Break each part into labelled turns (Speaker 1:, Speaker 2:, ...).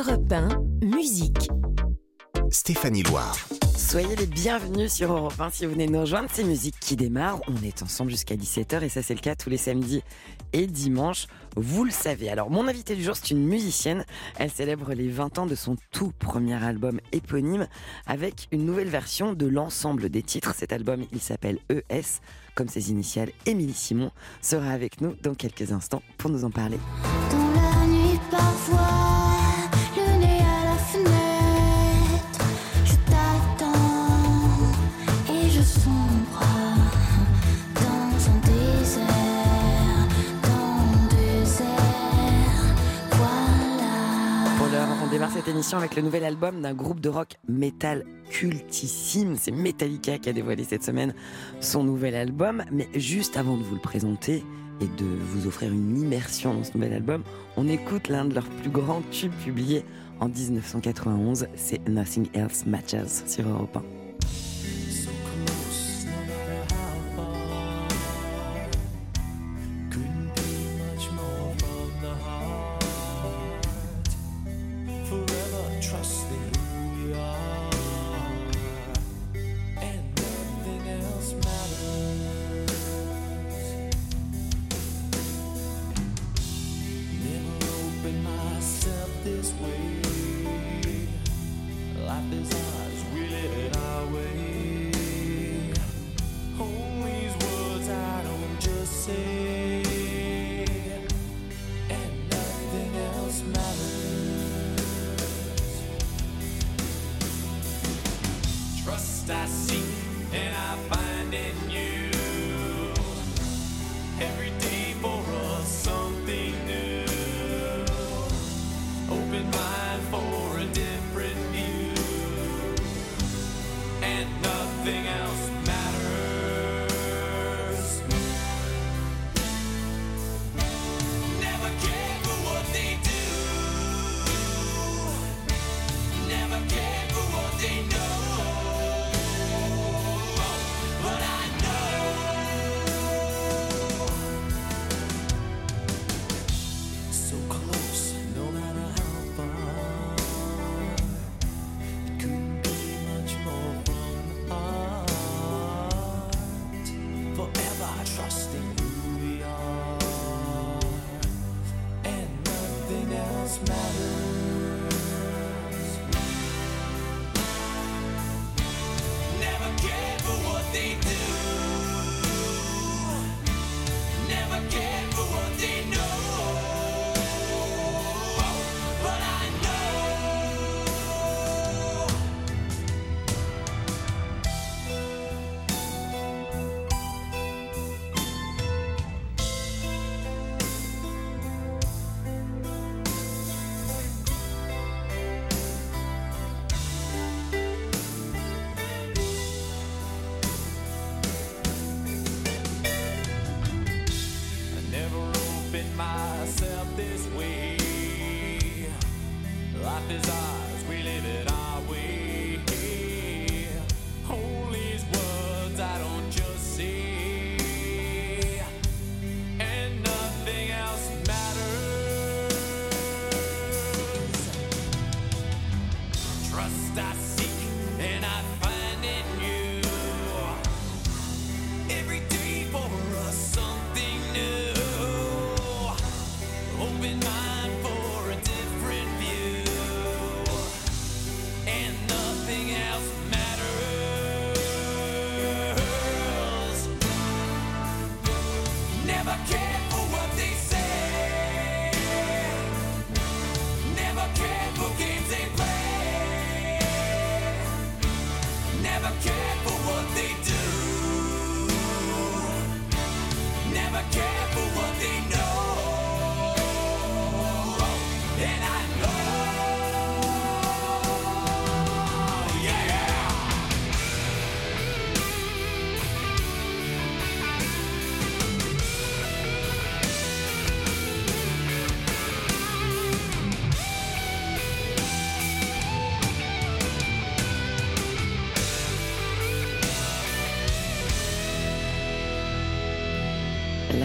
Speaker 1: Europe 1, musique.
Speaker 2: Stéphanie Loire.
Speaker 3: Soyez les bienvenus sur Europe 1 si vous venez nous rejoindre. C'est musique qui démarre. On est ensemble jusqu'à 17h et ça c'est le cas tous les samedis et dimanches. Vous le savez. Alors mon invité du jour c'est une musicienne. Elle célèbre les 20 ans de son tout premier album éponyme avec une nouvelle version de l'ensemble des titres. Cet album il s'appelle ES comme ses initiales. Émilie Simon sera avec nous dans quelques instants pour nous en parler. Cette émission avec le nouvel album d'un groupe de rock métal cultissime. C'est Metallica qui a dévoilé cette semaine son nouvel album. Mais juste avant de vous le présenter et de vous offrir une immersion dans ce nouvel album, on écoute l'un de leurs plus grands tubes publiés en 1991. C'est Nothing Else Matters sur Europe 1.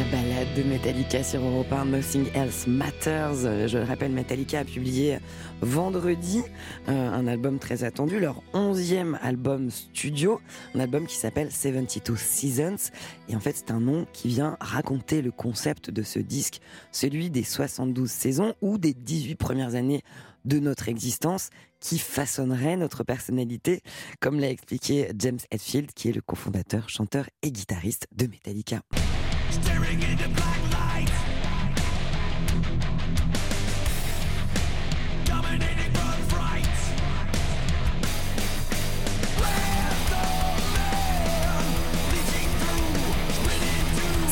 Speaker 4: Balade de Metallica sur Europe 1, Nothing Else Matters. Euh, Je le rappelle, Metallica a publié vendredi euh, un album très attendu, leur onzième album studio, un album qui s'appelle 72 Seasons. Et en fait, c'est un nom qui vient raconter le concept de ce disque, celui des 72 saisons ou des 18 premières années de notre existence qui façonnerait notre personnalité, comme l'a expliqué James Hetfield, qui est le cofondateur, chanteur et guitariste de Metallica.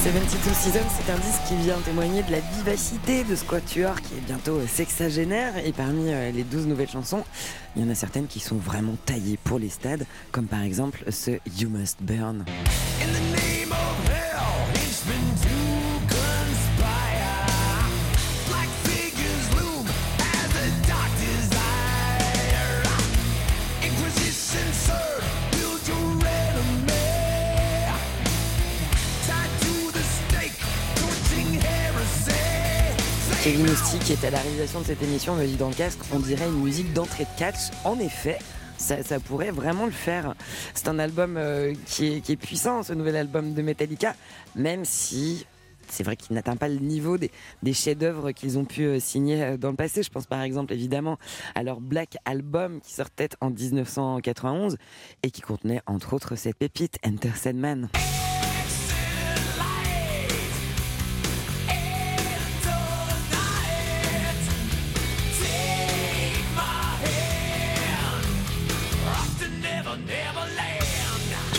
Speaker 4: 72 Seasons, c'est un disque qui vient témoigner de la vivacité de ce quatuor qui est bientôt euh, sexagénaire. Et parmi euh, les 12 nouvelles chansons, il y en a certaines qui sont vraiment taillées pour les stades, comme par exemple ce You Must Burn. Kevin Ousti, qui est à la réalisation de cette émission, me dit dans le casque, on dirait une musique d'entrée de catch. En effet, ça, pourrait vraiment le faire. C'est un album euh, qui, est, puissant, ce nouvel album de Metallica, même si c'est vrai qu'il n'atteint pas le niveau des, des chefs-d'œuvre qu'ils ont pu euh, signer euh, dans le passé. Je pense par exemple évidemment à leur Black Album qui sortait en 1991 et qui contenait entre autres cette pépite Enter Sandman.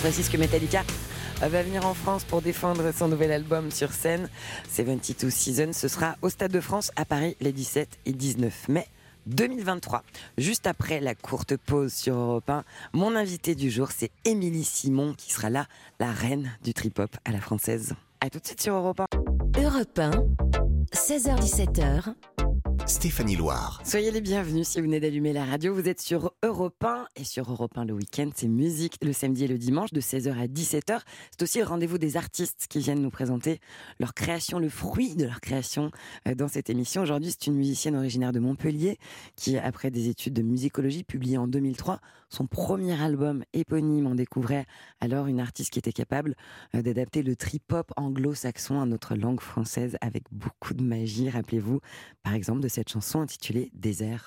Speaker 4: Précise que Metallica va venir en France pour défendre son nouvel album sur scène, 72 Seasons. Ce sera au Stade de France à Paris les 17 et 19 mai 2023. Juste après la courte pause sur Europe 1, mon invité du jour, c'est Émilie Simon qui sera là, la reine du trip-hop à la française. À tout de suite sur Europe 1.
Speaker 1: Europe 1, 16h17h,
Speaker 2: Stéphanie Loire.
Speaker 4: Soyez les bienvenus si vous venez d'allumer la radio. Vous êtes sur Europe 1 et sur Europe 1 le week-end, c'est musique le samedi et le dimanche de 16h à 17h. C'est aussi le rendez-vous des artistes qui viennent nous présenter leur création, le fruit de leur création euh, dans cette émission. Aujourd'hui, c'est une musicienne originaire de Montpellier qui, après des études de musicologie publiées en 2003, son premier album éponyme, on découvrait alors une artiste qui était capable euh, d'adapter le trip-hop anglo-saxon à notre langue française avec beaucoup de magie. Rappelez-vous, par exemple, de cette chanson intitulée Désert.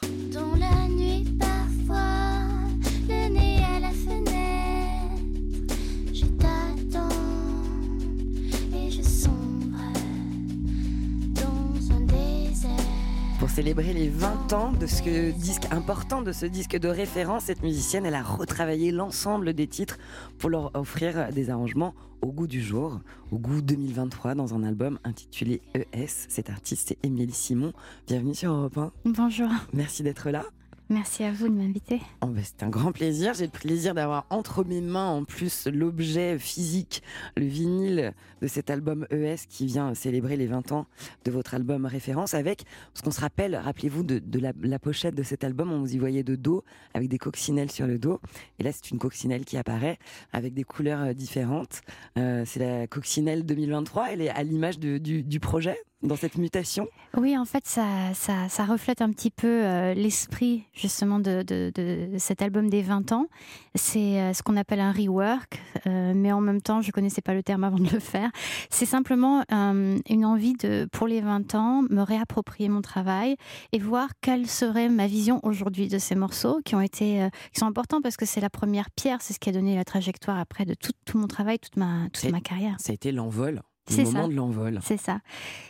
Speaker 4: Célébrer les 20 ans de ce disque important, de ce disque de référence, cette musicienne, elle a retravaillé l'ensemble des titres pour leur offrir des arrangements au goût du jour, au goût 2023, dans un album intitulé ES. Cette artiste, c'est Émilie Simon. Bienvenue sur Europe 1.
Speaker 5: Bonjour,
Speaker 4: Merci d'être là.
Speaker 5: Merci à vous de m'inviter.
Speaker 4: Oh, bah, c'est un grand plaisir. J'ai le plaisir d'avoir entre mes mains en plus l'objet physique, le vinyle de cet album ES qui vient célébrer les 20 ans de votre album référence avec, ce qu'on se rappelle, rappelez-vous de, la, pochette de cet album, on vous y voyait de dos avec des coccinelles sur le dos. Et là, c'est une coccinelle qui apparaît avec des couleurs euh, différentes. Euh, c'est la coccinelle 2023. Elle est à l'image du projet dans cette mutation.
Speaker 5: Oui, en fait, ça, ça, ça reflète un petit peu euh, l'esprit justement de, de, de cet album des 20 ans. C'est euh, ce qu'on appelle un rework, euh, mais en même temps, je connaissais pas le terme avant de le faire. C'est simplement une envie de, pour les 20 ans, me réapproprier mon travail et voir quelle serait ma vision aujourd'hui de ces morceaux qui ont été, qui sont importants parce que c'est la première pierre, c'est ce qui a donné la trajectoire après de tout, tout mon travail, toute ma, toute ma carrière.
Speaker 4: Ça a été l'envol, le
Speaker 5: C'est
Speaker 4: moment
Speaker 5: ça.
Speaker 4: de l'envol.
Speaker 5: C'est ça.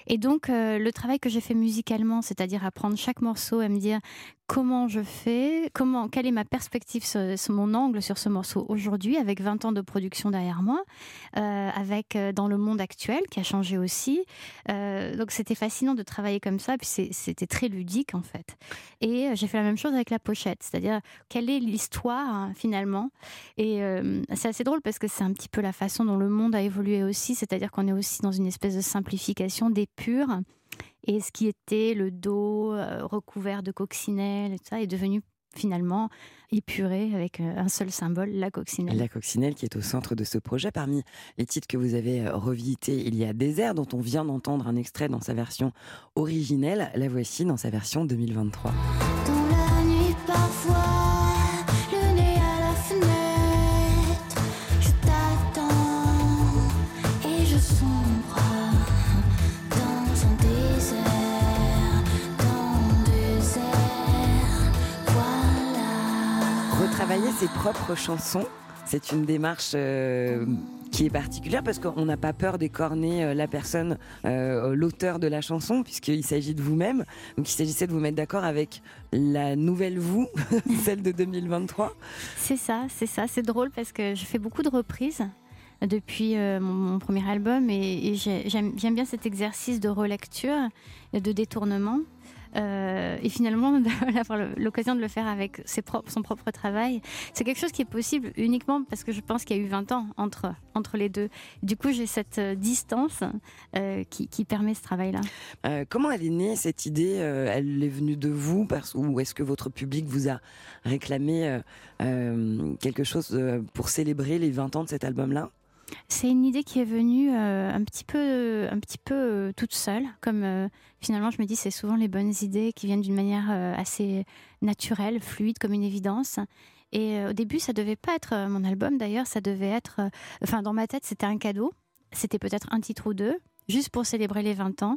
Speaker 5: Et donc, euh, le travail que j'ai fait musicalement, c'est-à-dire à prendre chaque morceau et me dire comment je fais, comment, quelle est ma perspective, mon angle sur ce morceau aujourd'hui, avec 20 ans de production derrière moi, euh, avec euh, dans le monde actuel qui a changé aussi. Euh, donc, c'était fascinant de travailler comme ça, puis c'était très ludique en fait. Et j'ai fait la même chose avec la pochette, c'est-à-dire quelle est l'histoire hein, finalement. Et c'est assez drôle parce que c'est un petit peu la façon dont le monde a évolué aussi, c'est-à-dire qu'on est aussi dans une espèce de simplification des purs. Et ce qui était le dos euh, recouvert de tout ça est devenu finalement épuré avec euh, un seul symbole, la coccinelle.
Speaker 4: La coccinelle qui est au centre de ce projet. Parmi les titres que vous avez euh, revisités, il y a Désert dont on vient d'entendre un extrait dans sa version originelle. La voici dans sa version 2023.
Speaker 6: Voilà.
Speaker 4: Retravailler ses propres chansons, c'est une démarche euh, qui est particulière parce qu'on n'a pas peur d'écorner euh, la personne, euh, l'auteur de la chanson, puisqu'il s'agit de vous-même. Donc il s'agissait de vous mettre d'accord avec la nouvelle vous, celle de 2023.
Speaker 5: C'est ça, c'est ça. C'est drôle parce que je fais beaucoup de reprises depuis euh, mon, mon premier album et, et j'ai- j'aime j'aime bien cet exercice de relecture, et de détournement. Euh, et finalement, d'avoir l'occasion de le faire avec son propre travail, c'est quelque chose qui est possible uniquement parce que je pense qu'il y a eu 20 ans entre, entre les deux. Du coup, j'ai cette euh, distance euh, qui, permet ce travail-là.
Speaker 4: Comment elle est née cette idée Elle est venue de vous parce, ou est-ce que votre public vous a réclamé quelque chose pour célébrer les 20 ans de cet album-là?
Speaker 5: C'est une idée qui est venue euh, un petit peu, un petit peu euh, toute seule. Comme euh, finalement, je me dis, c'est souvent les bonnes idées qui viennent d'une manière assez naturelle, fluide, comme une évidence. Et au début, ça devait pas être mon album. D'ailleurs, ça devait être, enfin, dans ma tête, c'était un cadeau. C'était peut-être un titre ou deux, juste pour célébrer les 20 ans.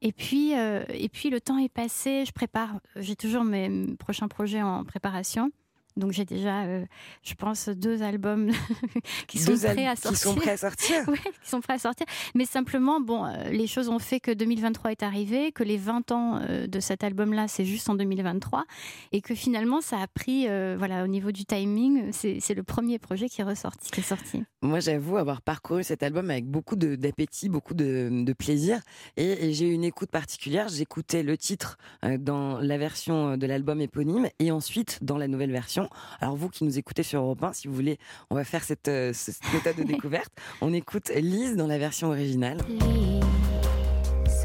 Speaker 5: Et puis, et puis, le temps est passé. Je prépare. J'ai toujours mes prochains projets en préparation. Donc j'ai déjà, euh, je pense, deux albums qui sont
Speaker 4: Deux al-
Speaker 5: prêts à
Speaker 4: Qui
Speaker 5: sortir.
Speaker 4: sont prêts à sortir
Speaker 5: Ouais, qui sont prêts à sortir. Mais simplement, bon, euh, les choses ont fait que 2023 est arrivé, que les 20 ans euh, de cet album-là, c'est juste en 2023, et que finalement, ça a pris, voilà, au niveau du timing, c'est le premier projet qui est ressorti, qui est sorti.
Speaker 4: Moi, j'avoue avoir parcouru cet album avec beaucoup d'appétit, beaucoup de, de plaisir. Et, et j'ai eu une écoute particulière. J'écoutais le titre dans la version de l'album éponyme et ensuite dans la nouvelle version. Alors, vous qui nous écoutez sur Europe 1, si vous voulez, on va faire cette, euh, cette méthode de découverte. On écoute Lise dans la version originale.
Speaker 6: Lise,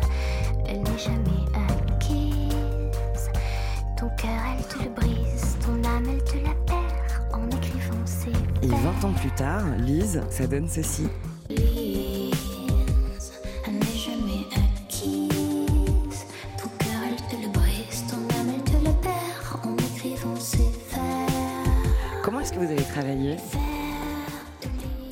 Speaker 6: elle n'est jamais acquise. Ton cœur, elle te le brise. Ton âme, elle te la perd en écrivant ses
Speaker 4: Et
Speaker 6: vers.
Speaker 4: 20 ans plus tard, Lise, ça donne ceci. Vous avez travaillé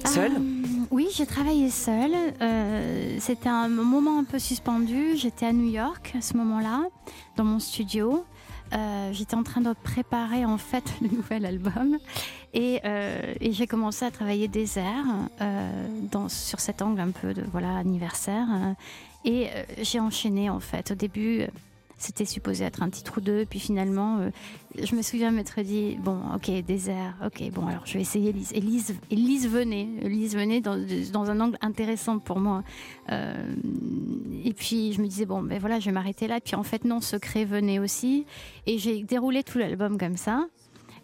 Speaker 4: Seule
Speaker 5: Euh, Oui, j'ai travaillé seule. Euh, C'était un moment un peu suspendu. J'étais à New York à ce moment-là, dans mon studio. Euh, J'étais en train de préparer en fait le nouvel album et, euh, et j'ai commencé à travailler des airs sur cet angle un peu de voilà anniversaire et j'ai enchaîné en fait. Au début, c'était supposé être un titre ou deux, puis finalement, euh, je me souviens m'être dit bon, ok, désert, ok, bon, alors je vais essayer Lise. Et Lise, et Lise venait, Lise venait dans, dans un angle intéressant pour moi. Euh, et puis je me disais bon, ben voilà, je vais m'arrêter là. Puis en fait non, Secret venait aussi, et j'ai déroulé tout l'album comme ça.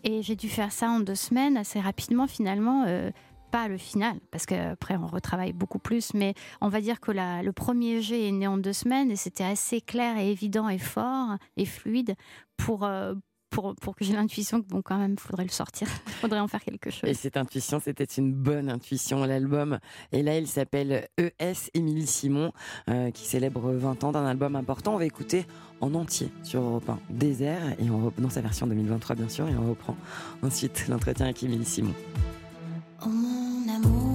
Speaker 5: Et j'ai dû faire ça en deux semaines, assez rapidement finalement. euh, pas le final, parce qu'après on retravaille beaucoup plus, mais on va dire que la- le premier jet est né en deux semaines et c'était assez clair et évident et fort et fluide pour, euh, pour, pour que j'ai l'intuition que bon quand même faudrait le sortir, faudrait en faire quelque chose.
Speaker 4: Et cette intuition, c'était une bonne intuition, l'album. Et là, il s'appelle ES Émilie Simon, euh, qui célèbre 20 ans d'un album important. On va écouter en entier sur Europe 1 Désert, et on reprend dans sa version 2023, bien sûr, et on reprend ensuite l'entretien avec Émilie Simon.
Speaker 6: Oh mon amour,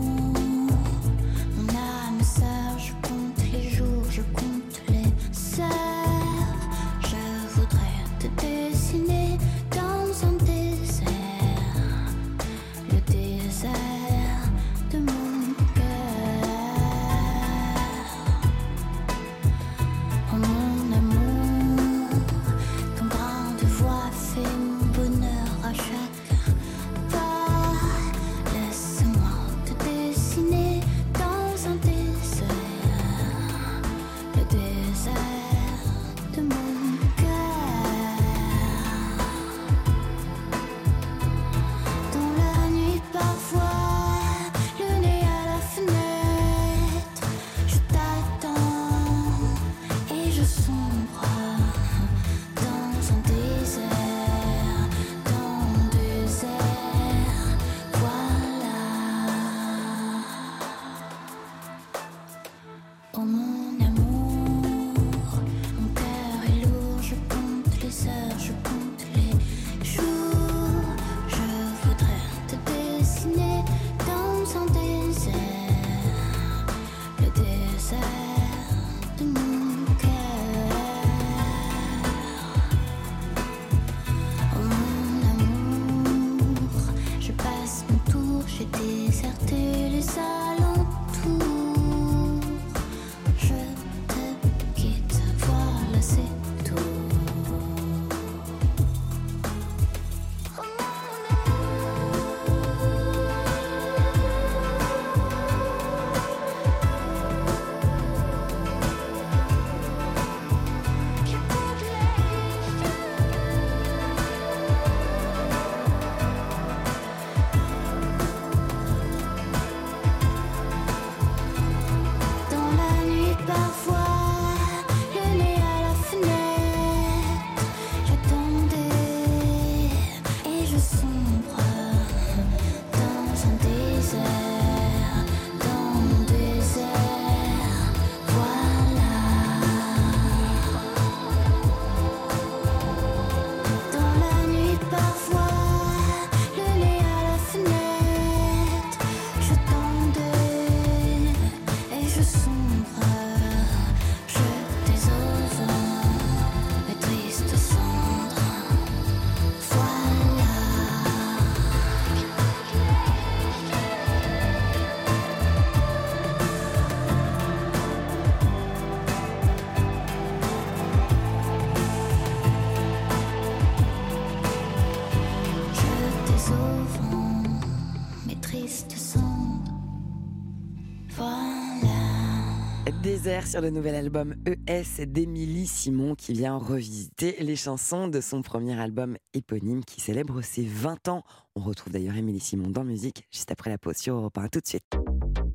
Speaker 4: sur le nouvel album ES d'Émilie Simon qui vient revisiter les chansons de son premier album éponyme qui célèbre ses 20 ans. On retrouve d'ailleurs Émilie Simon dans musique juste après la pause sur Europe 1. Tout de suite.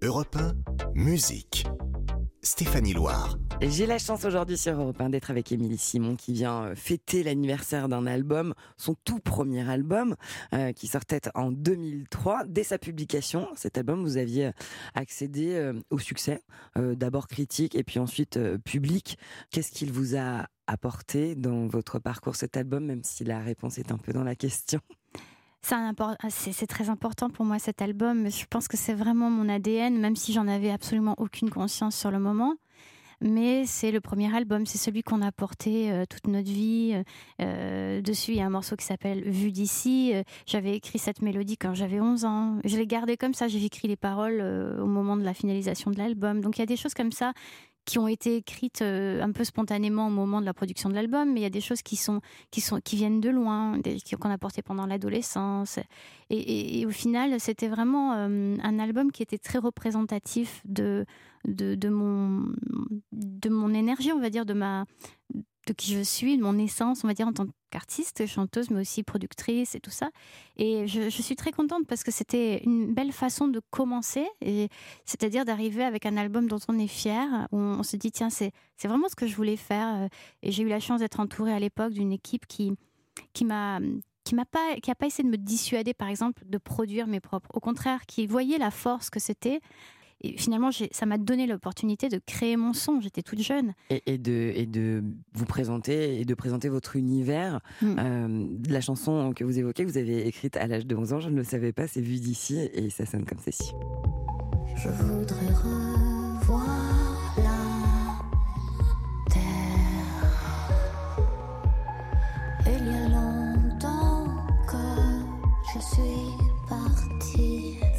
Speaker 2: Europe 1, musique. Stéphanie Loire.
Speaker 4: J'ai la chance aujourd'hui sur Europe 1 d'être avec Émilie Simon qui vient euh, fêter l'anniversaire d'un album, son tout premier album euh, qui sortait en 2003. Dès sa publication, cet album, vous aviez accédé euh, au succès, d'abord critique et puis ensuite public. Qu'est-ce qu'il vous a apporté dans votre parcours cet album, même si la réponse est un peu dans la question?
Speaker 5: Ah, c'est- très important pour moi cet album. Je pense que c'est vraiment mon ADN, même si j'en avais absolument aucune conscience sur le moment. Mais c'est le premier album, c'est celui qu'on a porté euh, toute notre vie. Euh, dessus, il y a un morceau qui s'appelle Vue d'ici. Euh, J'avais écrit cette mélodie quand j'avais 11 ans. Je l'ai gardée comme ça. J'ai écrit les paroles euh, au moment de la finalisation de l'album. Donc il y a des choses comme ça qui ont été écrites euh, un peu spontanément au moment de la production de l'album, mais il y a des choses qui sont qui sont qui viennent de loin, qu'on a portées pendant l'adolescence. Et, au final, c'était vraiment euh, un album qui était très représentatif de, de mon de mon énergie, on va dire, de ma de qui je suis, de mon essence, on va dire, en tant qu'artiste, chanteuse, mais aussi productrice et tout ça. Et je, suis très contente parce que c'était une belle façon de commencer, et c'est-à-dire d'arriver avec un album dont on est fier, où on, on se dit, tiens, c'est c'est vraiment ce que je voulais faire. Et j'ai eu la chance d'être entourée à l'époque d'une équipe qui, qui m'a qui m'a pas qui a pas essayé de me dissuader par exemple de produire mes propres au contraire qui voyait la force que c'était et finalement ça m'a donné l'opportunité de créer mon son j'étais toute jeune
Speaker 4: et, et de, et de vous présenter et de présenter votre univers.
Speaker 5: Mm.
Speaker 4: Euh, la chanson que vous évoquez, que vous avez écrite à l'âge de 11 ans, je ne le savais pas, c'est vu d'ici et ça sonne comme ceci.
Speaker 6: Je voudrais revoir la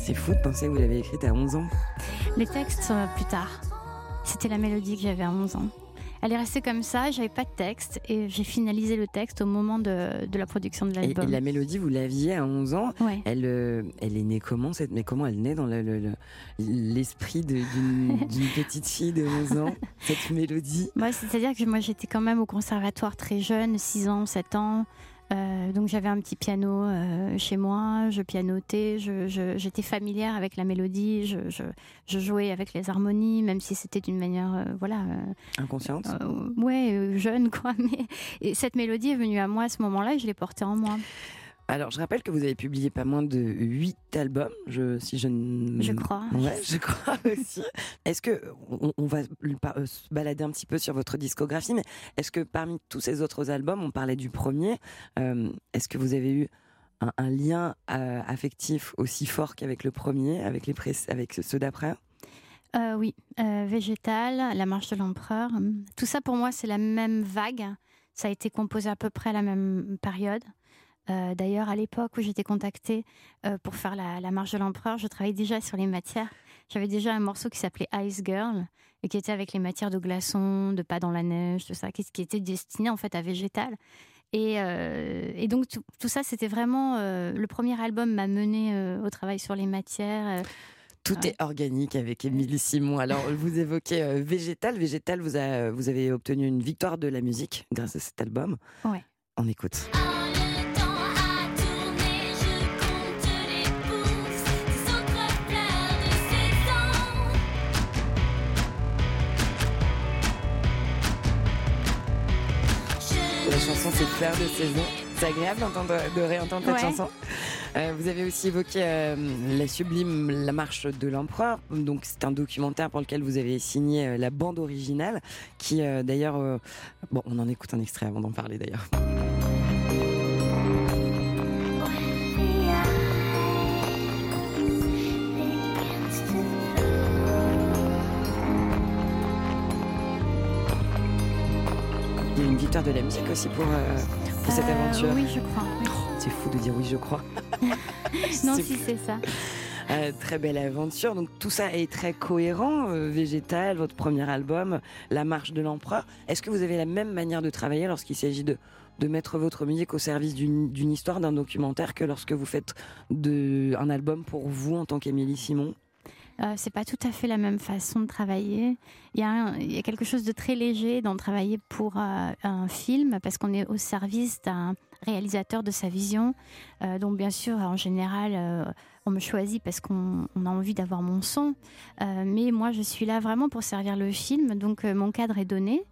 Speaker 4: C'est fou de penser que vous l'avez écrite à 11 ans.
Speaker 5: les textes euh, plus tard c'était la mélodie que j'avais à 11 ans elle est restée comme ça j'avais pas de texte et j'ai finalisé le texte au moment de, de la production de
Speaker 4: Et, et
Speaker 5: l'album
Speaker 4: la mélodie, vous l'aviez à 11 ans.
Speaker 5: ouais
Speaker 4: Elle, euh, elle est née comment cette, Mais comment elle naît dans le- le- le- l'esprit de- d'une petite fille de 11 ans Cette mélodie?
Speaker 5: C'est-à-dire que moi, j'étais quand même au conservatoire très jeune, 6 ans, 7 ans. Euh, donc j'avais un petit piano euh, chez moi, je pianotais, j'étais familière avec la mélodie, je, je- je jouais avec les harmonies, même si c'était d'une manière, euh, voilà,
Speaker 4: inconsciente
Speaker 5: ouais, jeune quoi. Mais et cette mélodie est venue à moi à ce moment-là et je l'ai portée en moi.
Speaker 4: Alors, je rappelle que vous avez publié pas moins de 8 albums, je, si je ne...
Speaker 5: Je crois.
Speaker 4: Ouais, je crois aussi. Est-ce que on, on va euh, se balader un petit peu sur votre discographie, mais est-ce que parmi tous ces autres albums, on parlait du premier, euh, est-ce que vous avez eu un, un lien euh, affectif aussi fort qu'avec le premier, avec les avec ceux d'après?
Speaker 5: Oui, Végétal, La Marche de l'Empereur. Tout ça pour moi, c'est la même vague. Ça a été composé à peu près à la même période. Euh, D'ailleurs, à l'époque où j'étais contactée euh, pour faire la, la Marche de l'Empereur, je travaillais déjà sur les matières. J'avais déjà un morceau qui s'appelait Ice Girl et qui était avec les matières de glaçons, de pas dans la neige, tout ça, qui, qui était destiné en fait à Végétal. Et, euh, et donc tout, tout ça, c'était vraiment le premier album m'a mené au travail sur les matières.
Speaker 4: Tout
Speaker 5: Ouais.
Speaker 4: est organique avec Émilie Simon. Alors, vous évoquez euh, Végétal. Végétal, vous, a- vous avez obtenu une victoire de la musique grâce à cet album.
Speaker 5: Ouais.
Speaker 4: On écoute. Fleur de saison. C'est agréable d'entendre, de réentendre cette
Speaker 5: Ouais.
Speaker 4: chanson. Euh, vous avez aussi évoqué euh, la sublime La Marche de l'Empereur. Donc, c'est un documentaire pour lequel vous avez signé euh, la bande originale, qui d'ailleurs, bon, on en écoute un extrait avant d'en parler d'ailleurs. Il y a une victoire de la musique aussi pour, euh, pour cette
Speaker 5: Euh,
Speaker 4: aventure.
Speaker 5: Oui, je crois. oui.
Speaker 4: C'est fou de dire oui, je crois.
Speaker 5: Non, si c'est ça.
Speaker 4: Euh, très belle aventure. Donc tout ça est très cohérent. euh, Végétal, votre premier album, La Marche de l'Empereur. Est-ce que vous avez la même manière de travailler lorsqu'il s'agit de, de mettre votre musique au service d'une d'une histoire, d'un documentaire, que lorsque vous faites de, un album pour vous en tant qu'Émilie Simon?
Speaker 5: Euh, c'est pas tout à fait la même façon de travailler. Il y, a quelque chose de très léger dans travailler pour euh, un film parce qu'on est au service d'un réalisateur de sa vision. Euh, donc bien sûr, en général, euh, on me choisit parce qu'on on a envie d'avoir mon son. Mais moi, je suis là vraiment pour servir le film. Donc mon cadre est donné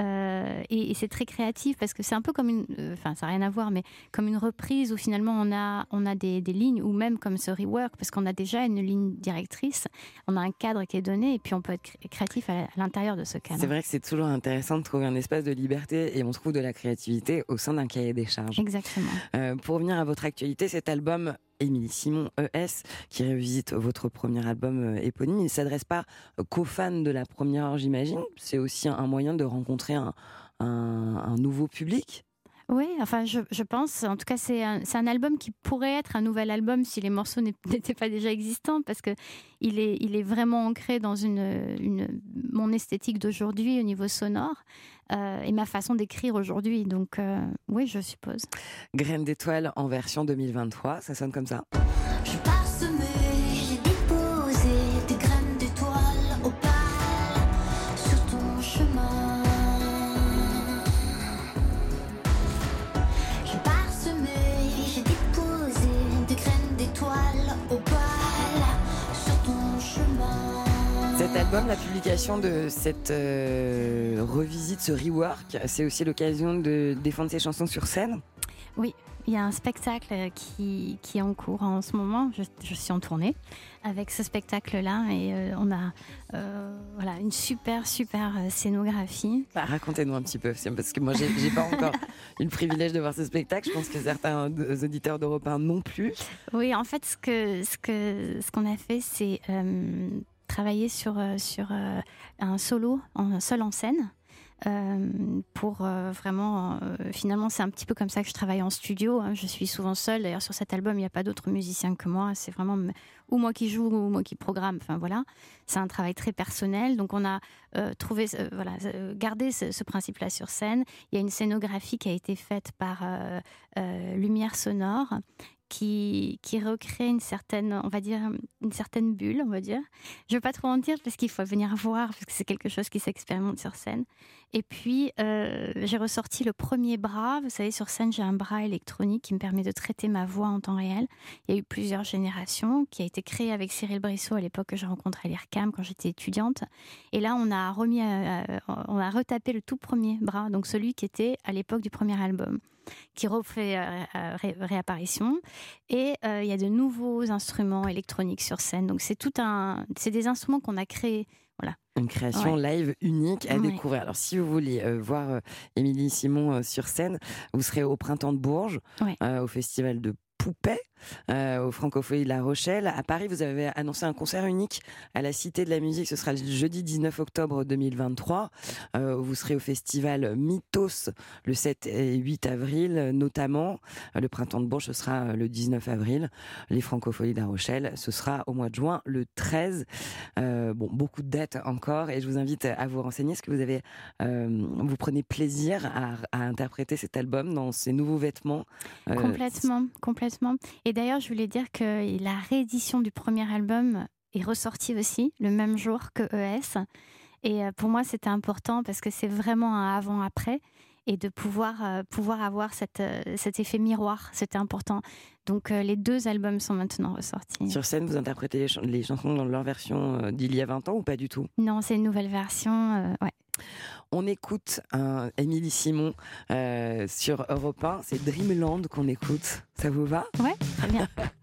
Speaker 5: Euh, et, et c'est très créatif parce que c'est un peu comme une, euh, enfin ça n'a rien à voir, mais comme une reprise où finalement on a on a des, des lignes ou même comme ce rework parce qu'on a déjà une ligne directrice, on a un cadre qui est donné et puis on peut être cré- créatif à, l'intérieur de ce cadre.
Speaker 4: C'est vrai que c'est toujours intéressant de trouver un espace de liberté et on trouve de la créativité au sein d'un cahier des charges.
Speaker 5: Exactement.
Speaker 4: Euh, pour revenir à votre actualité, cet album Émilie Simon ES qui revisite votre premier album éponyme, il ne s'adresse pas qu'aux fans de la première heure, j'imagine. C'est aussi un moyen de rencontrer un, un- un nouveau public?
Speaker 5: Oui, enfin, je, je pense, en tout cas, c'est un, album qui pourrait être un nouvel album si les morceaux n'étaient pas déjà existants, parce que il est, il est vraiment ancré dans une, une, mon esthétique d'aujourd'hui au niveau sonore euh, et ma façon d'écrire aujourd'hui. Donc, euh, oui, je suppose.
Speaker 4: Graines d'étoiles en version 2023, ça sonne comme ça.
Speaker 6: Je
Speaker 4: La publication de cette euh, revisite, ce rework, c'est aussi l'occasion de défendre ses chansons sur scène.
Speaker 5: Il y a un spectacle qui, qui est en cours en ce moment. Je, je suis en tournée avec ce spectacle-là et euh, on a euh, voilà, une super, super euh, scénographie.
Speaker 4: Bah, Racontez-nous un petit peu, parce que moi, j'ai pas encore eu le privilège de voir ce spectacle. Je pense que certains euh, auditeurs d'Europe 1 non plus.
Speaker 5: Oui, en fait, ce que ce que ce qu'on a fait, c'est euh, travailler sur euh, sur euh, un solo, en seul en scène. euh, pour vraiment, finalement, c'est un petit peu comme ça que je travaille en studio. hein. Je suis souvent seule. D'ailleurs, sur cet album, il n'y a pas d'autres musiciens que moi. C'est vraiment ou moi qui joue ou moi qui programme. Enfin voilà, c'est un travail très personnel. Donc, on a trouvé, voilà, gardé ce, ce principe-là sur scène. Il y a une scénographie qui a été faite par Lumière Sonore qui, recrée une certaine, on va dire, une certaine bulle, on va dire. Je veux pas trop en dire parce qu'il faut venir voir, parce que c'est quelque chose qui s'expérimente sur scène. Et puis, euh, j'ai ressorti le premier bras. Vous savez, sur scène, j'ai un bras électronique qui me permet de traiter ma voix en temps réel. Il y a eu plusieurs générations, qui a été créé avec Cyril Brissot à l'époque que j'ai rencontré à l'IRCAM quand j'étais étudiante. Et là, on a remis, euh, on a retapé le tout premier bras, donc celui qui était à l'époque du premier album qui refait euh, euh, ré- réapparition. Et euh, il y a de nouveaux instruments électroniques sur scène. Donc c'est tout un, c'est des instruments qu'on a créés.
Speaker 4: Une création live unique à
Speaker 5: Ouais.
Speaker 4: découvrir. Alors, si vous voulez euh, voir euh, Émilie Simon euh, sur scène, vous serez au Printemps de Bourges,
Speaker 5: Ouais.
Speaker 4: au Festival de Poupée, euh, au de La Rochelle. À Paris, vous avez annoncé un concert unique à la Cité de la Musique. Ce sera le jeudi 19 octobre 2023. Euh, vous serez au Festival Mythos le 7 et 8 avril, notamment. Le Printemps de Bourges, ce sera le 19 avril. Les Francophonies de La Rochelle, ce sera au mois de juin, le 13. Euh, bon, beaucoup de dates encore et je vous invite à vous renseigner. Est-ce que vous avez, euh, vous prenez plaisir à, interpréter cet album dans ces nouveaux vêtements Euh,
Speaker 5: Complètement, complètement. Et d'ailleurs, je voulais dire que la réédition du premier album est ressortie aussi le même jour que ES. Et euh, pour moi, c'était important parce que c'est vraiment un avant-après et de pouvoir, euh, pouvoir avoir cette, euh, cet effet miroir, c'était important. Donc euh, les deux albums sont maintenant ressortis.
Speaker 4: Sur scène, vous interprétez les, ch- les chansons dans leur version d'il y a 20 ans ou pas du tout?
Speaker 5: Non, c'est une nouvelle version. ouais.
Speaker 4: On écoute un Émilie Simon euh, sur Europe 1. C'est Dreamland qu'on écoute. Ça vous va?
Speaker 5: Ouais, très bien.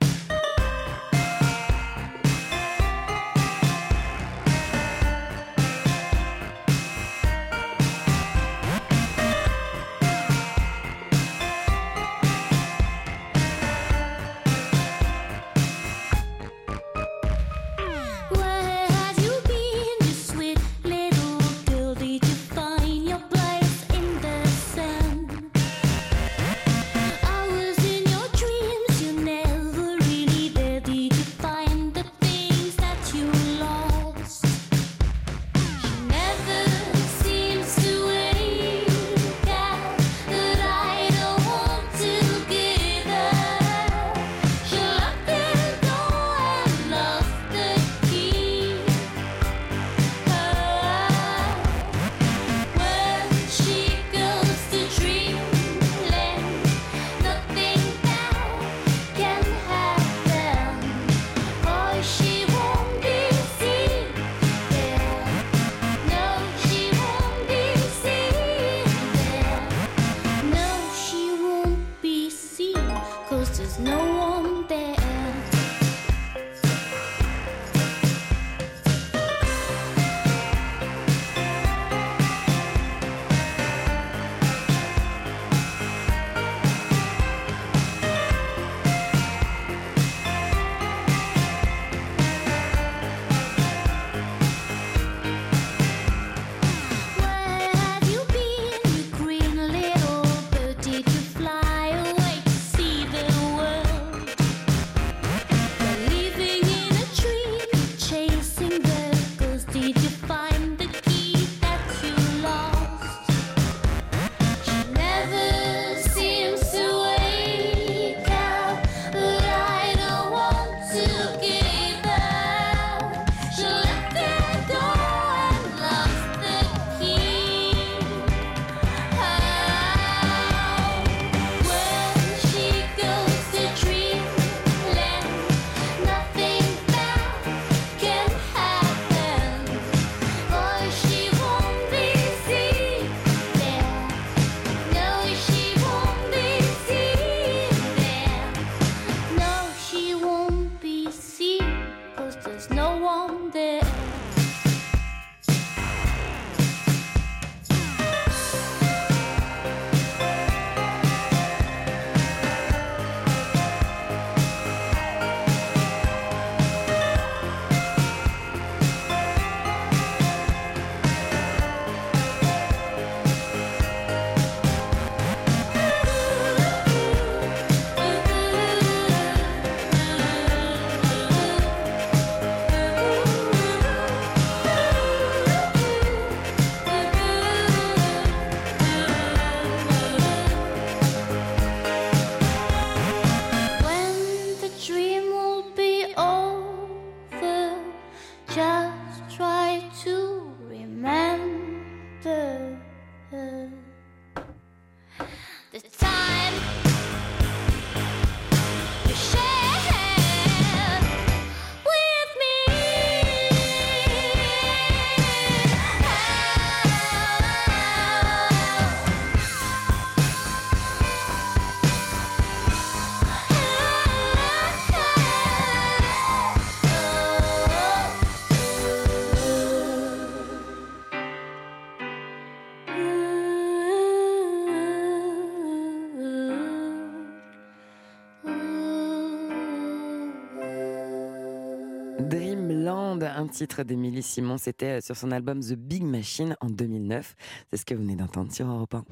Speaker 6: Dreamland, un titre d'Émilie Simon, c'était sur son album The Big Machine en 2009. C'est ce que vous venez d'entendre sur Europe 1.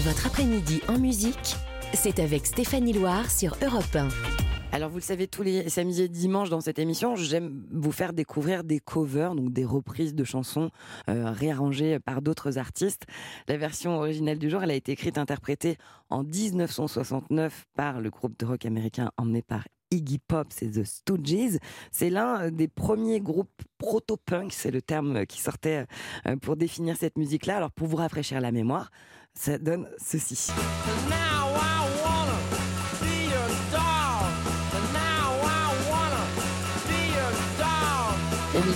Speaker 1: Votre après-midi en musique, c'est avec Stéphanie Loire sur Europe 1.
Speaker 6: Alors vous le savez, tous les samedis et dimanches dans cette émission, j'aime vous faire découvrir des covers, donc des reprises de chansons euh, réarrangées par d'autres artistes. La version originale du jour, elle a été écrite interprétée en 1969 par le groupe de rock américain emmené par Iggy Pop, c'est The Stooges. C'est l'un des premiers groupes proto-punk, c'est le terme qui sortait euh, pour définir cette musique-là. Alors pour vous rafraîchir la mémoire, ça donne ceci.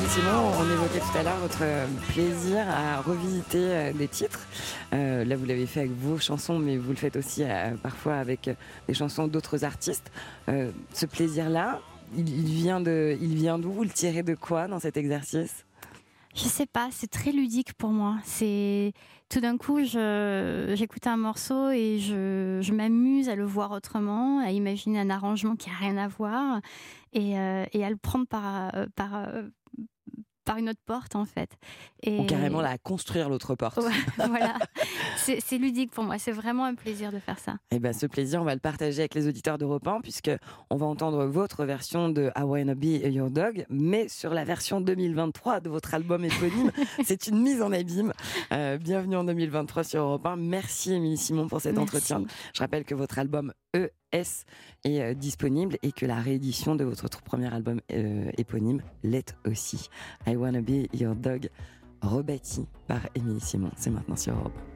Speaker 6: Simon, on évoquait tout à l'heure votre euh, plaisir à revisiter euh, des titres. Euh, là, vous l'avez fait avec vos chansons, mais vous le faites aussi parfois avec des chansons d'autres artistes. Ce plaisir-là, il, vient de, il vient d'où? Vous le tirez de quoi dans cet exercice?
Speaker 5: Je sais pas, c'est très ludique pour moi. C'est tout d'un coup, j'écoute un morceau et je, je m'amuse à le voir autrement, à imaginer un arrangement qui a rien à voir et, et à le prendre par, par, par une autre porte en fait. Et
Speaker 6: Ou carrément là, à construire l'autre porte
Speaker 5: Ouais, voilà, c'est ludique pour moi. C'est vraiment un plaisir de faire ça.
Speaker 6: Eh ben, ce plaisir, on va le partager avec les auditeurs d'Europe 1, puisque on va entendre votre version de I Wanna Be Your Dog, mais sur la version 2023 de votre album éponyme. C'est une mise en abîme. Euh, bienvenue en 2023 sur Europe 1. Merci Émilie Simon pour cet
Speaker 5: Merci.
Speaker 6: entretien. Je rappelle que votre album ES est euh, disponible et que la réédition de votre premier album euh, éponyme l'est aussi. I Wanna Be Your Dog, rebâti par Émilie Simon. C'est maintenant sur Europe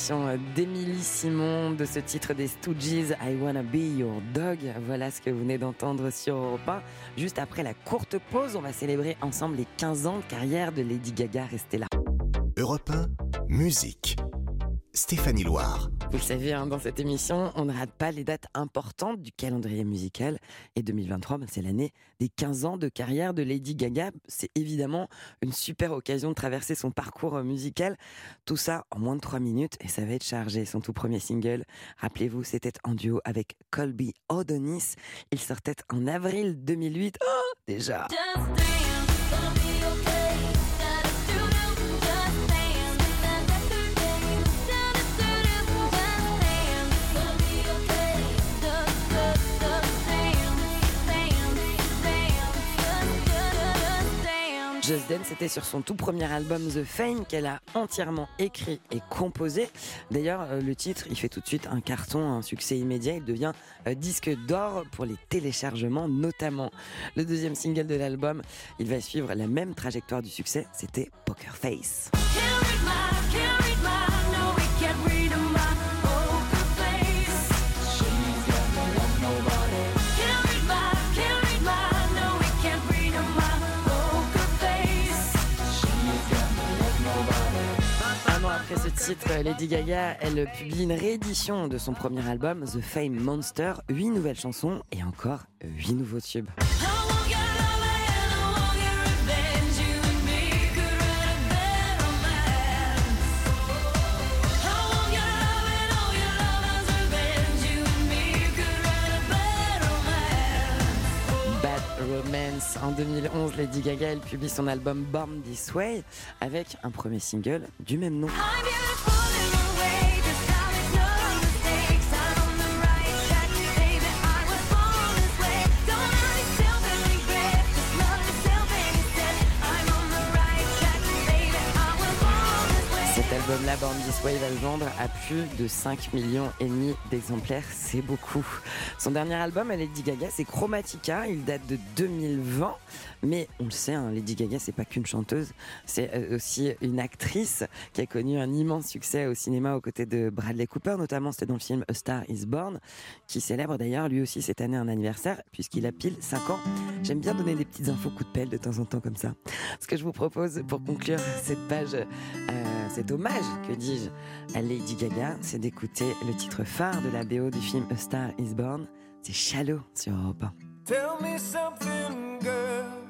Speaker 6: version euh, d'Émilie Simon de ce titre des Stooges, I Wanna Be Your Dog. Voilà ce que vous venez d'entendre sur Europe 1. Juste après la courte pause, on va célébrer ensemble les 15 ans de carrière de Lady Gaga. Restez là.
Speaker 2: Europe 1, musique. Stéphanie Loire.
Speaker 4: Vous le savez, hein, dans cette émission, on ne rate pas les dates importantes du calendrier musical. Et 2023, ben, c'est l'année des 15 ans de carrière de Lady Gaga. C'est évidemment une super occasion de traverser son parcours euh, musical. Tout ça en moins de 3 minutes et ça va être chargé. Son tout premier single, rappelez-vous, c'était en duo avec Colby O'Donis. Il sortait en avril 2008. Oh, déjà Just Dance, c'était sur son tout premier album The Fame qu'elle a entièrement écrit et composé. D'ailleurs, euh, le titre, il fait tout de suite un carton, un succès immédiat. Il devient euh, disque d'or pour les téléchargements notamment. Le deuxième single de l'album, il va suivre la même trajectoire du succès, c'était Poker Face. Lady Gaga, elle publie une réédition de son premier album, The Fame Monster. Huit nouvelles chansons et encore huit nouveaux tubes. En 2011, Lady Gaga, publie son album Born This Way avec un premier single du même nom. Born This Way, va le vendre à plus de 5 millions et demi d'exemplaires. C'est beaucoup. Son dernier album, à Lady Gaga, c'est Chromatica. Il date de 2020. Mais on le sait, hein, Lady Gaga, c'est pas qu'une chanteuse. C'est euh, aussi une actrice qui a connu un immense succès au cinéma aux côtés de Bradley Cooper, notamment c'était dans le film A Star is Born, qui célèbre d'ailleurs lui aussi cette année un anniversaire, puisqu'il a pile 5 ans. J'aime bien donner des petites infos coup de pelle de temps en temps comme ça. Ce que je vous propose pour conclure cette page, euh, cet hommage, que dis-je, à Lady Gaga, c'est d'écouter le titre phare de la BO du film A Star is Born. C'est Shallow sur Europe 1.
Speaker 3: Tell me something, girl.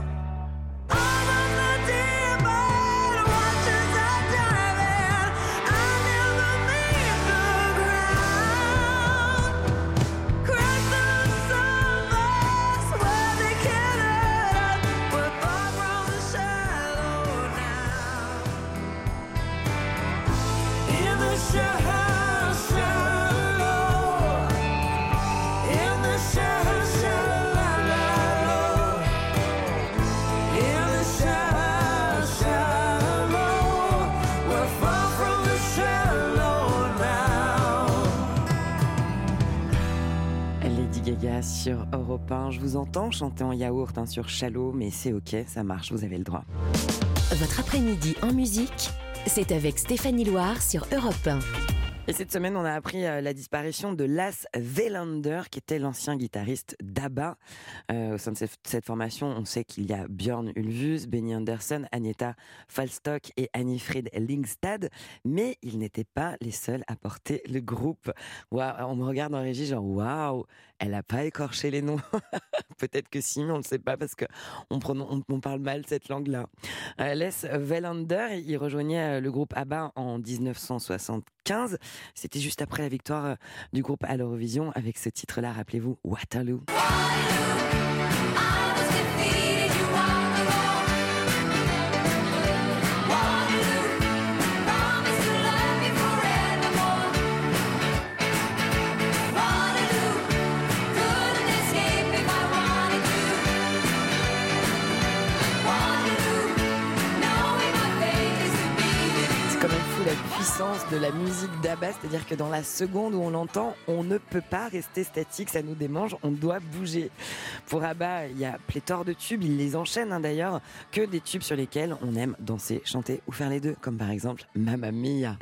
Speaker 4: Europe 1. Je vous entends chanter en yaourt hein, sur Shallow, mais c'est ok, ça marche, vous avez le droit.
Speaker 1: Votre après-midi en musique, c'est avec Stéphanie Loire sur Europe 1.
Speaker 7: Et cette semaine, on a appris euh, la disparition de Las Velander, qui était l'ancien guitariste d'ABBA. Euh, au sein de cette, formation, on sait qu'il y a Björn Ulvaeus, Benny Andersson, Agneta Falstock et Annifrid Lingstad, mais ils n'étaient pas les seuls à porter le groupe. On me regarde en régie, genre waouh, elle a pas écorché les noms. Peut-être que si, mais on ne sait pas parce que on, parle mal cette langue-là. Euh, Les Velander, il rejoignait euh, le groupe ABBA en 1975. C'était juste après la victoire euh, du groupe à l'Eurovision avec ce titre-là, rappelez-vous, Waterloo. De la musique d'ABBA, c'est-à-dire que dans la seconde où on l'entend, on ne peut pas rester statique, ça nous démange, on doit bouger. Pour ABBA, il y a pléthore de tubes, ils les enchaînent hein, d'ailleurs, que des tubes sur lesquels on aime danser, chanter ou faire les deux, comme par exemple Mamma Mia.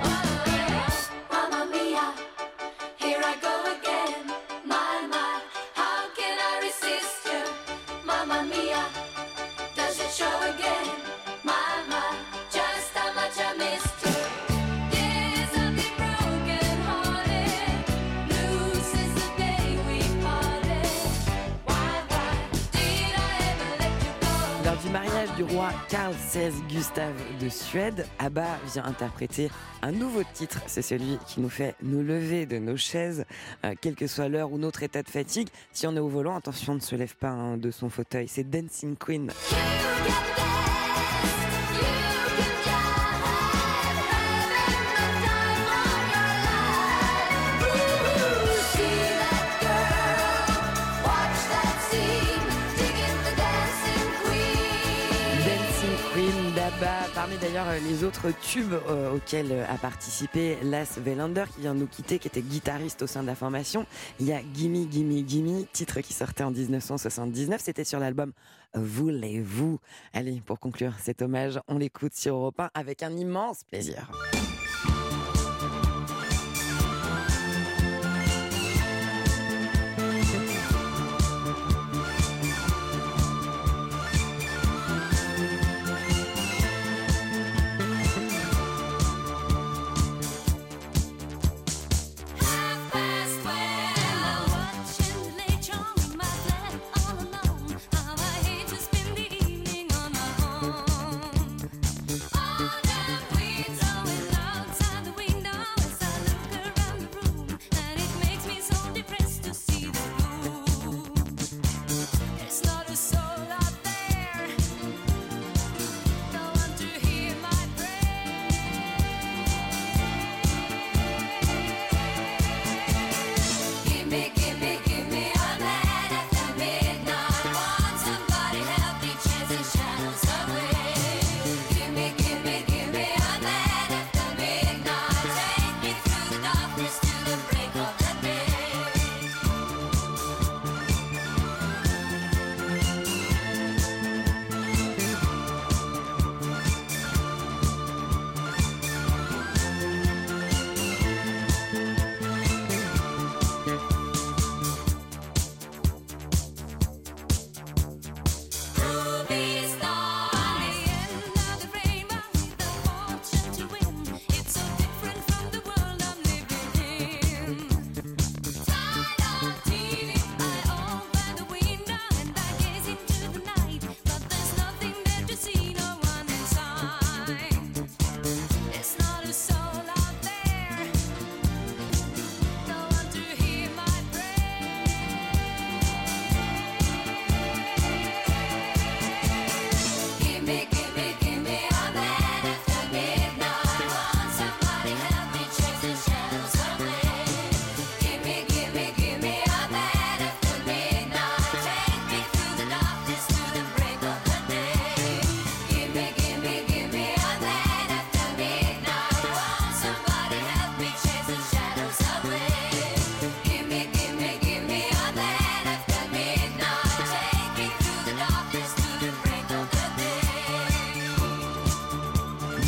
Speaker 7: Du roi Karl XVI Gustave de Suède, ABBA vient interpréter un nouveau titre. C'est celui qui nous fait nous lever de nos chaises, euh, quelle que soit l'heure ou notre état de fatigue. Si on est au volant, attention, ne se lève pas hein, de son fauteuil. C'est Dancing Queen. D'ailleurs euh, les autres tubes euh, auxquels euh, a participé Las Velander qui vient de nous quitter, qui était guitariste au sein de la formation. Il y a Gimme Gimme Gimme, titre qui sortait en 1979, c'était sur l'album Voulez-vous? Allez, pour conclure cet hommage, on l'écoute sur Europe 1 avec un immense plaisir.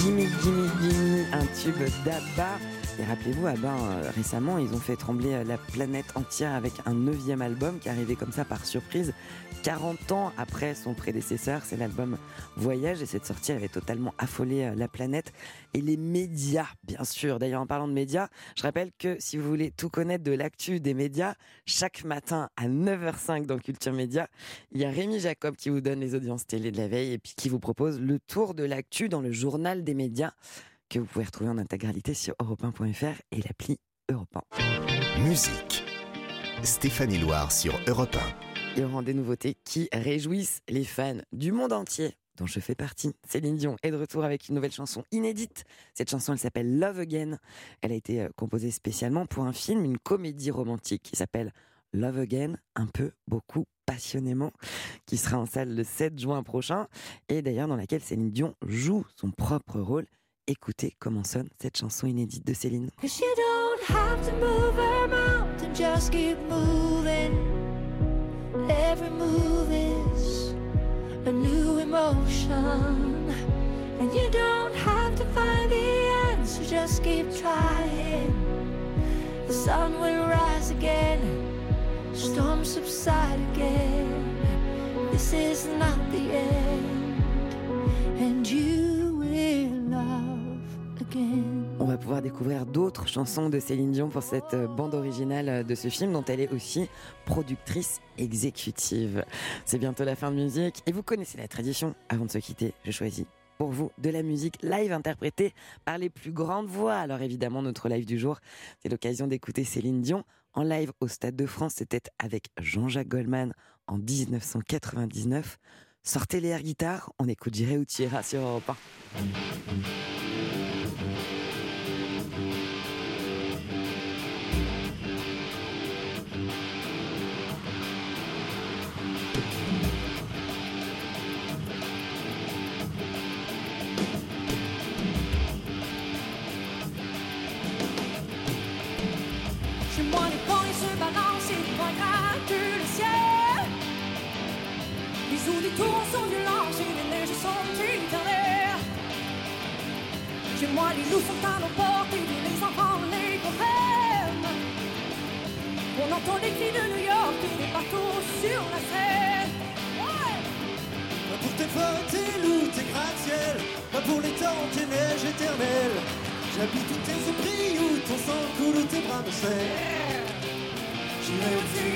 Speaker 4: Gimme Gimme Gimme,
Speaker 7: un tube d'ABBA.
Speaker 4: Et rappelez-vous, euh, récemment, ils ont fait trembler euh, la planète entière avec un neuvième album qui arrivé comme ça par surprise. 40 ans après son prédécesseur, c'est l'album Voyage et cette sortie avait totalement affolé euh, la planète et les médias, bien sûr. D'ailleurs, en parlant de médias, je rappelle que si vous voulez tout connaître de l'actu des médias, chaque matin à 9h05 dans Culture Média, il y a Rémi Jacob qui vous donne les audiences télé de la veille et puis qui vous propose le tour de l'actu dans le journal des médias que vous pouvez retrouver en intégralité sur europe1.fr et l'appli Europe 1.
Speaker 2: Musique. Stéphanie Loire sur Europe
Speaker 4: Il y aura des nouveautés qui réjouissent les fans du monde entier dont je fais partie. Céline Dion est de retour avec une nouvelle chanson inédite. Cette chanson, elle s'appelle Love Again. Elle a été euh, composée spécialement pour un film, une comédie romantique qui s'appelle Love Again, un peu, beaucoup, passionnément, qui sera en salle le 7 juin prochain et d'ailleurs dans laquelle Céline Dion joue son propre rôle. Écoutez comment sonne cette chanson inédite de Céline.
Speaker 8: And you don't have to find the answer, just keep trying. The sun will rise again, storms subside again. This is not the end, and you.
Speaker 4: On va pouvoir découvrir d'autres chansons de Céline Dion pour cette euh, bande originale euh, de ce film dont elle est aussi productrice exécutive. C'est bientôt la fin de musique et vous connaissez la tradition. Avant de se quitter, je choisis pour vous de la musique live interprétée par les plus grandes voix. Alors évidemment, notre live du jour, c'est l'occasion d'écouter Céline Dion en live au Stade de France. C'était avec Jean-Jacques Goldman en 1999. Sortez les air guitares, on écoute J'irai iras sur Europe 1.
Speaker 8: Les tours sont violentes et les neiges sont éternelles. Chez moi, les loups sont à nos portes et les enfants les comprennent. On entend les cris de New York et les bateaux sur la Seine. Ouais.
Speaker 9: Pas pour tes forêts, tes loups, tes gratte-ciel, pas pour les temps, tes neiges éternelles. J'habite où tes ébris, où ton sang coule, où tes bras me serrent. J'irai où tu.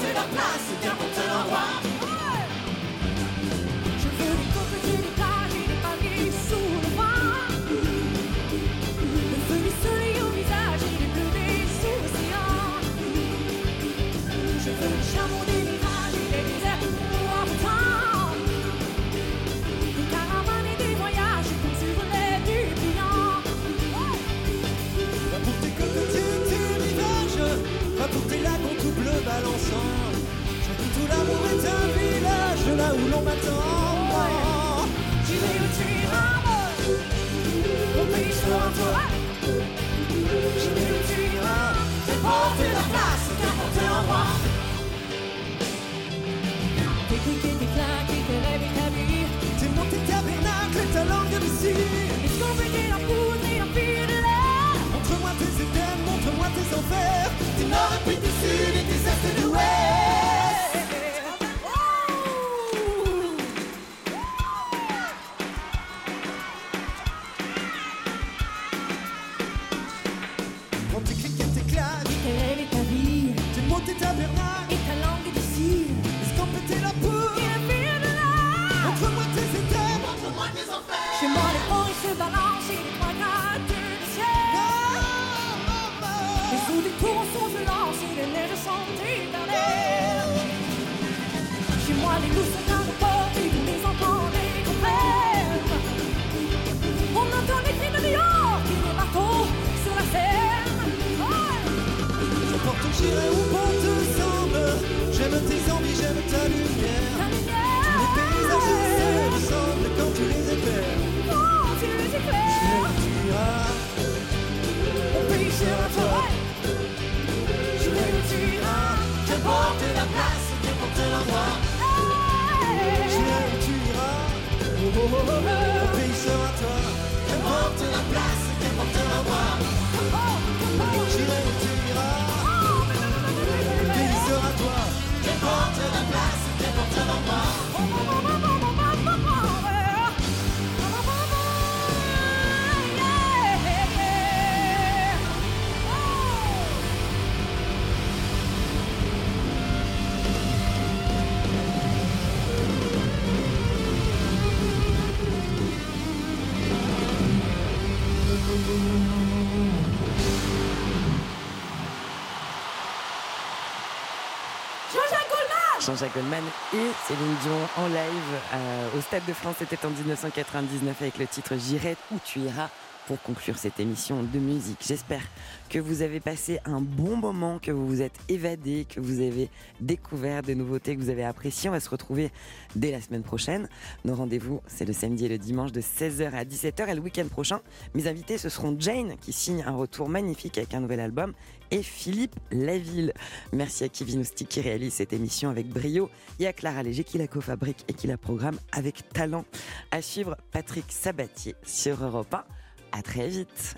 Speaker 10: to the past, the devil
Speaker 4: Jean-Jacques Goldman et Céline Dion en live euh, au Stade de France. C'était en 1999 avec le titre J'irai où tu iras pour conclure cette émission de musique. J'espère que vous avez passé un bon moment, que vous vous êtes évadé, que vous avez découvert des nouveautés que vous avez appréciées. On va se retrouver dès la semaine prochaine. Nos rendez-vous, c'est le samedi et le dimanche de 16h à 17h et le week-end prochain. Mes invités, ce seront Jane qui signe un retour magnifique avec un nouvel album et Philippe Laville. Merci à Kevin Ousti qui réalise cette émission avec brio et à Clara Léger qui la cofabrique et qui la programme avec talent. À suivre Patrick Sabatier sur Europe 1. À très vite.